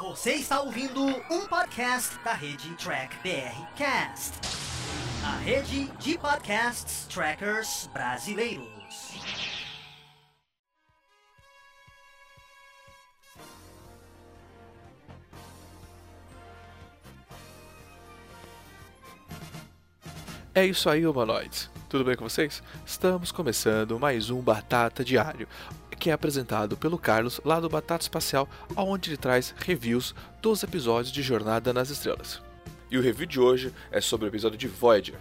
Você está ouvindo um podcast da rede Track BR Cast, a rede de podcasts trackers brasileiros. É isso aí, humanoides. Tudo bem com vocês? Estamos começando mais um Batata Diário, que é apresentado pelo Carlos lá do Batata Espacial, onde ele traz reviews dos episódios de Jornada nas Estrelas. E o review de hoje é sobre o episódio de Voyager,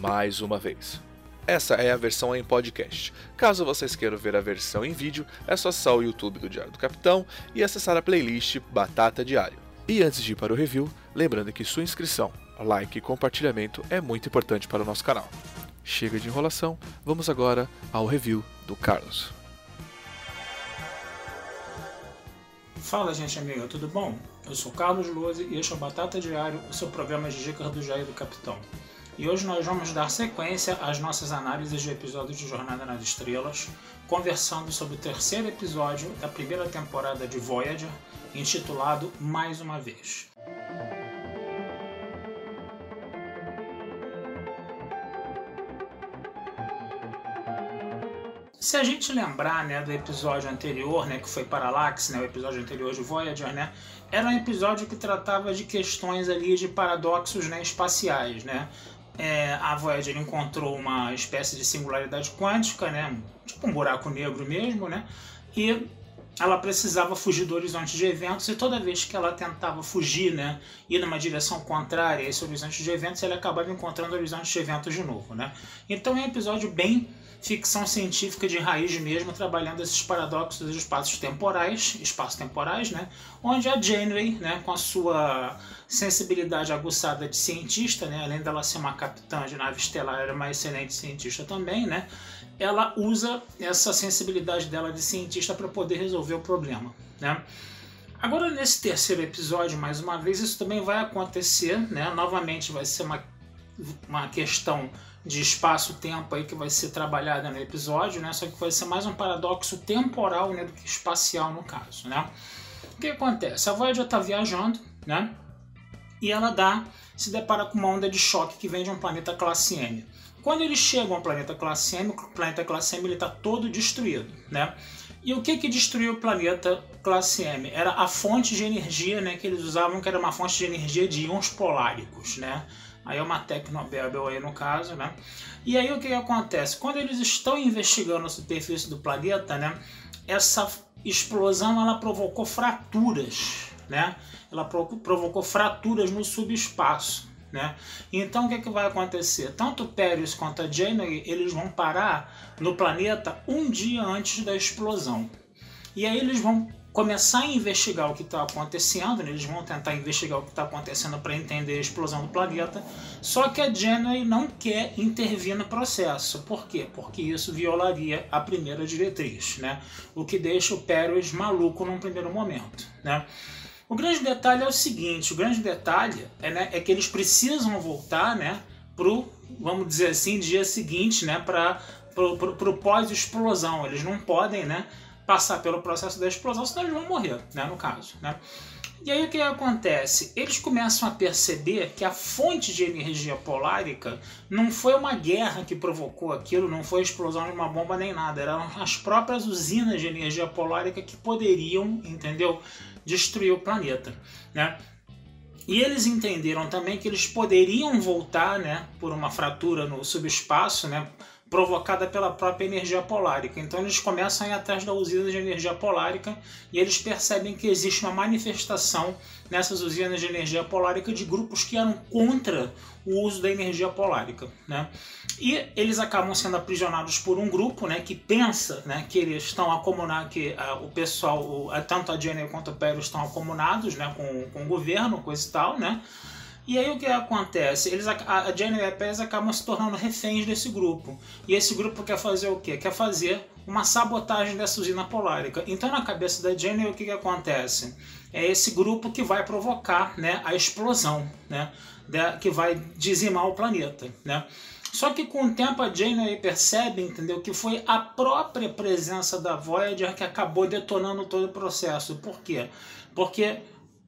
mais uma vez. Essa é a versão em podcast. Caso vocês queiram ver a versão em vídeo, é só acessar o YouTube do Diário do Capitão e acessar a playlist Batata Diário. E antes de ir para o review, lembrando que sua inscrição, like e compartilhamento é muito importante para o nosso canal. Chega de enrolação, vamos agora ao review do Carlos. Fala, gente amiga, tudo bom? Eu sou Carlos Lose e este é o Batata Diário, o seu programa de dicas do Jair do Capitão. E hoje nós vamos dar sequência às nossas análises de episódios de Jornada nas Estrelas, conversando sobre o terceiro episódio da primeira temporada de Voyager, intitulado Mais uma Vez. Se a gente lembrar né, do episódio anterior, né, que foi Parallax, né, o episódio anterior de Voyager, né, era um episódio que tratava de questões ali de paradoxos né, espaciais. Né? É, a Voyager encontrou uma espécie de singularidade quântica, né, tipo um buraco negro mesmo, né, e ela precisava fugir do horizonte de eventos e toda vez que ela tentava fugir, né, ir numa direção contrária a esse horizonte de eventos, ela acabava encontrando o horizonte de eventos de novo, né? Então é um episódio bem ficção científica de raiz mesmo, trabalhando esses paradoxos dos espaços temporais, espaços temporais, né? Onde a Janeway, né, com a sua sensibilidade aguçada de cientista, né, além dela ser uma capitã de nave estelar, era uma excelente cientista também, né? Ela usa essa sensibilidade dela de cientista para poder resolver o problema, né? Agora nesse terceiro episódio, mais uma vez, isso também vai acontecer, né? Novamente vai ser uma, uma questão de espaço-tempo aí que vai ser trabalhada no episódio, né? Só que vai ser mais um paradoxo temporal, né, do que espacial no caso, né? O que acontece? A Voyager está viajando, né? E ela dá, se depara com uma onda de choque que vem de um planeta classe M. Quando eles chegam ao planeta classe M, o planeta classe M está todo destruído, né? E o que que destruiu o planeta classe M? Era a fonte de energia, né, que eles usavam, que era uma fonte de energia de íons poláricos, né? Aí é uma Tecnobabel aí no caso, né? E aí o que, que acontece? Quando eles estão investigando a superfície do planeta, né? Essa explosão ela provocou fraturas, né? Ela provocou fraturas no subespaço, né? Então o que, que vai acontecer? Tanto Pérez quanto a Janeway eles vão parar no planeta um dia antes da explosão. E aí eles vão começar a investigar o que está acontecendo, né? eles vão tentar investigar o que está acontecendo para entender a explosão do planeta, só que a Janeway não quer intervir no processo. Por quê? Porque isso violaria a primeira diretriz, né? o que deixa o Pérez maluco num primeiro momento. Né? O grande detalhe é o seguinte, o grande detalhe é, né, é que eles precisam voltar né, para o, vamos dizer assim, dia seguinte, né, para o pós-explosão. Eles não podem né, passar pelo processo da explosão, senão eles vão morrer, né, no caso. Né? E aí o que acontece? Eles começam a perceber que a fonte de energia polárica não foi uma guerra que provocou aquilo, não foi a explosão de uma bomba nem nada, eram as próprias usinas de energia polárica que poderiam, entendeu, destruir o planeta, né? E eles entenderam também que eles poderiam voltar, né, por uma fratura no subespaço, né, provocada pela própria energia polárica. Então eles começam a ir atrás da usina de energia polárica e eles percebem que existe uma manifestação nessas usinas de energia polárica de grupos que eram contra o uso da energia polárica, né? E eles acabam sendo aprisionados por um grupo, né, que pensa, né, que eles estão acomunados, que uh, o pessoal, uh, tanto a Jenny quanto o Pérez estão acomunados, né, com, com o governo, coisa e tal, né? E aí o que acontece? Eles, a Jenny e a Pérez acabam se tornando reféns desse grupo. E esse grupo quer fazer o quê? Quer fazer uma sabotagem dessa usina polárica. Então na cabeça da Jenny o que, que acontece? É esse grupo que vai provocar né, a explosão, né, que vai dizimar o planeta. Né? Só que com o tempo a Janeway percebe, entendeu, que foi a própria presença da Voyager que acabou detonando todo o processo. Por quê? Porque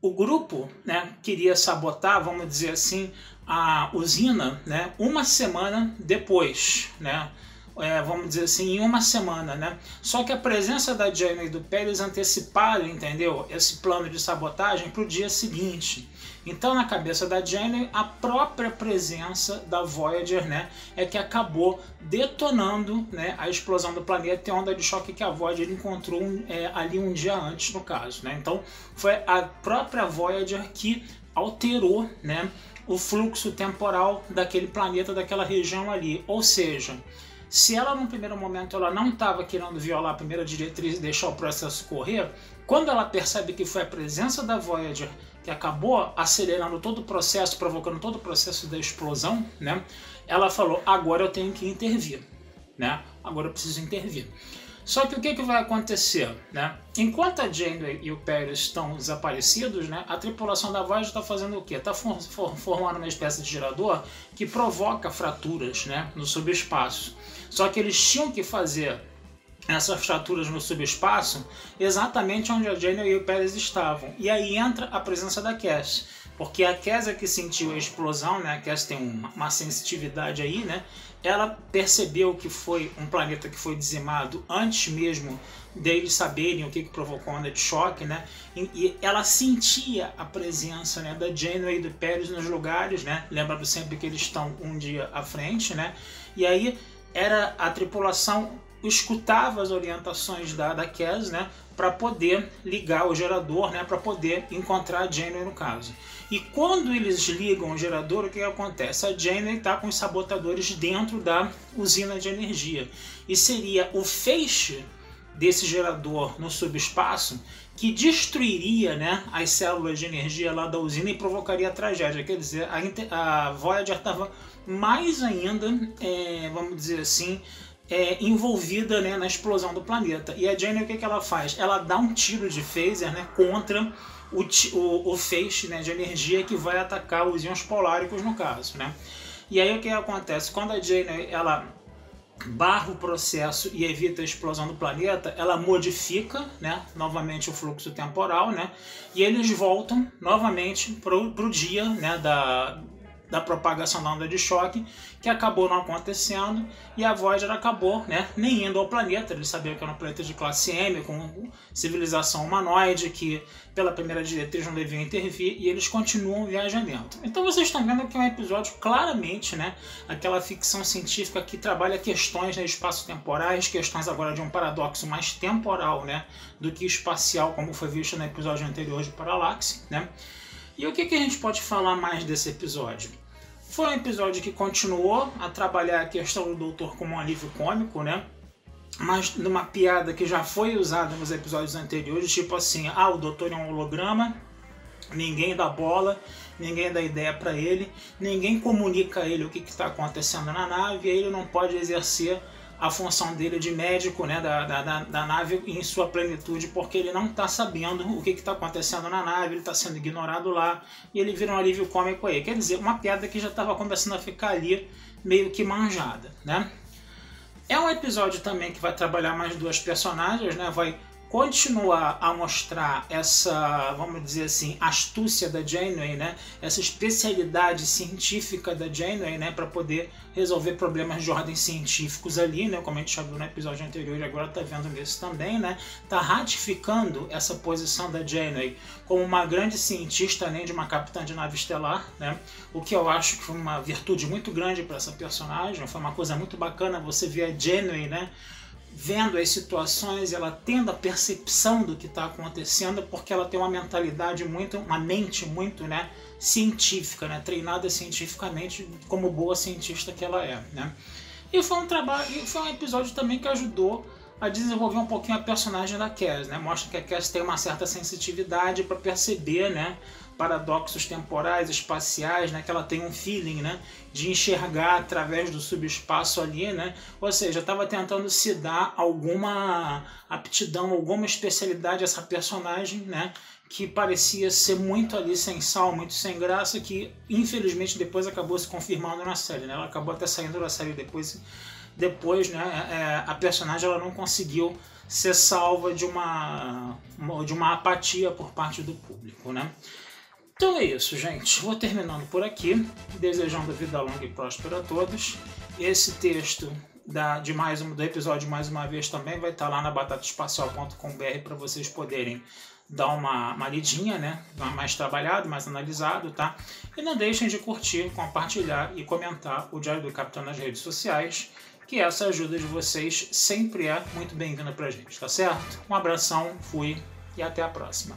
o grupo né, queria sabotar, vamos dizer assim, a usina né, uma semana depois, né? É, vamos dizer assim, em uma semana, né? Só que a presença da Jane e do Pérez anteciparam, entendeu? Esse plano de sabotagem para o dia seguinte. Então, na cabeça da Jane, a própria presença da Voyager, né, é que acabou detonando, né, a explosão do planeta e a onda de choque que a Voyager encontrou é, ali um dia antes, no caso, né? Então, foi a própria Voyager que alterou, né, o fluxo temporal daquele planeta, daquela região ali. Ou seja, se ela no primeiro momento ela não estava querendo violar a primeira diretriz e deixar o processo correr, quando ela percebe que foi a presença da Voyager que acabou acelerando todo o processo, provocando todo o processo da explosão, né? Ela falou: agora eu tenho que intervir, né? Agora eu preciso intervir. Só que o que, que vai acontecer? Né? Enquanto a Janeway e o Perry estão desaparecidos, né, a tripulação da Voyager está fazendo o quê? Está for, for, formando uma espécie de gerador que provoca fraturas né, no subespaço. Só que eles tinham que fazer essas fraturas no subespaço exatamente onde a Janeway e o Pérez estavam. E aí entra a presença da Cass. Porque a Cass é que sentiu a explosão, né? A Cass tem uma, uma sensitividade aí, né? ela percebeu que foi um planeta que foi dizimado antes mesmo deles saberem o que, que provocou a onda de choque, né? E, e, ela sentia a presença né, da Janeway e do Pérez nos lugares, né? Lembrando sempre que eles estão um dia à frente, né? E aí era a tripulação escutava as orientações da, da Cass, né? Para poder ligar o gerador, né? Para poder encontrar a Janeway no caso. E quando eles ligam o gerador, o que acontece? A Janeway está com os sabotadores dentro da usina de energia. E seria o feixe desse gerador no subespaço que destruiria né, as células de energia lá da usina e provocaria tragédia. Quer dizer, a, a Voyager estava mais ainda, é, vamos dizer assim, é, envolvida né, na explosão do planeta. E a Janeway o que, que ela faz? Ela dá um tiro de phaser né, contra o, o, o feixe né, de energia que vai atacar os íons poláricos no caso. Né? E aí o que acontece? Quando a Jane ela barra o processo e evita a explosão do planeta, ela modifica né, novamente o fluxo temporal, né, e eles voltam novamente para o dia né, da, da propagação da onda de choque, que acabou não acontecendo, e a Voyager acabou né, nem indo ao planeta. Eles sabiam que era um planeta de classe M, com civilização humanoide, que pela primeira diretriz não deviam intervir, e eles continuam o viajamento. Então vocês estão vendo que é um episódio claramente, né, aquela ficção científica que trabalha questões né, espaço-temporais, questões agora de um paradoxo mais temporal né, do que espacial, como foi visto no episódio anterior de Parallaxe, né? E o que, que a gente pode falar mais desse episódio? Foi um episódio que continuou a trabalhar a questão do doutor como um alívio cômico, né? Mas numa piada que já foi usada nos episódios anteriores, tipo assim, ah, o doutor é um holograma, ninguém dá bola, ninguém dá ideia para ele, ninguém comunica a ele o que está acontecendo na nave, e ele não pode exercer a função dele de médico né, da, da, da nave em sua plenitude, porque ele não está sabendo o que está acontecendo na nave, ele está sendo ignorado lá, e ele vira um alívio cômico aí. Quer dizer, uma piada que já estava começando a ficar ali meio que manjada. Né? É um episódio também que vai trabalhar mais duas personagens, né? vai continuar a mostrar essa, vamos dizer assim, astúcia da Janeway, né? Essa especialidade científica da Janeway, né? Para poder resolver problemas de ordem científicos ali, né? Como a gente já viu no episódio anterior e agora está vendo nesse também, né? Tá ratificando essa posição da Janeway como uma grande cientista, além de uma capitã de nave estelar, né? O que eu acho que foi uma virtude muito grande para essa personagem, foi uma coisa muito bacana você ver a Janeway, né? Vendo as situações, ela tendo a percepção do que está acontecendo, porque ela tem uma mentalidade muito, uma mente muito, né, científica, né, treinada cientificamente como boa cientista que ela é, né. E foi um trabalho, foi um episódio também que ajudou a desenvolver um pouquinho a personagem da Cass, né? Mostra que a Cass tem uma certa sensitividade para perceber, né, paradoxos temporais, espaciais, né, que ela tem um feeling, né, de enxergar através do subespaço ali, né? Ou seja, estava tentando se dar alguma aptidão, alguma especialidade a essa personagem, né, que parecia ser muito ali sem sal, muito sem graça, que infelizmente depois acabou se confirmando na série, né? Ela acabou até saindo da série depois depois, né, é, a personagem ela não conseguiu ser salva de uma, de uma apatia por parte do público, né? Então é isso, gente. Vou terminando por aqui, desejando vida longa e próspera a todos. Esse texto da, de mais um, do episódio, mais uma vez, também vai estar lá na batataespacial.com.br para vocês poderem dar uma, uma lidinha, né? Mais trabalhado, mais analisado, tá? E não deixem de curtir, compartilhar e comentar o Diário do Capitão nas redes sociais, que essa ajuda de vocês sempre é muito bem-vinda pra gente, tá certo? Um abração, fui e até a próxima.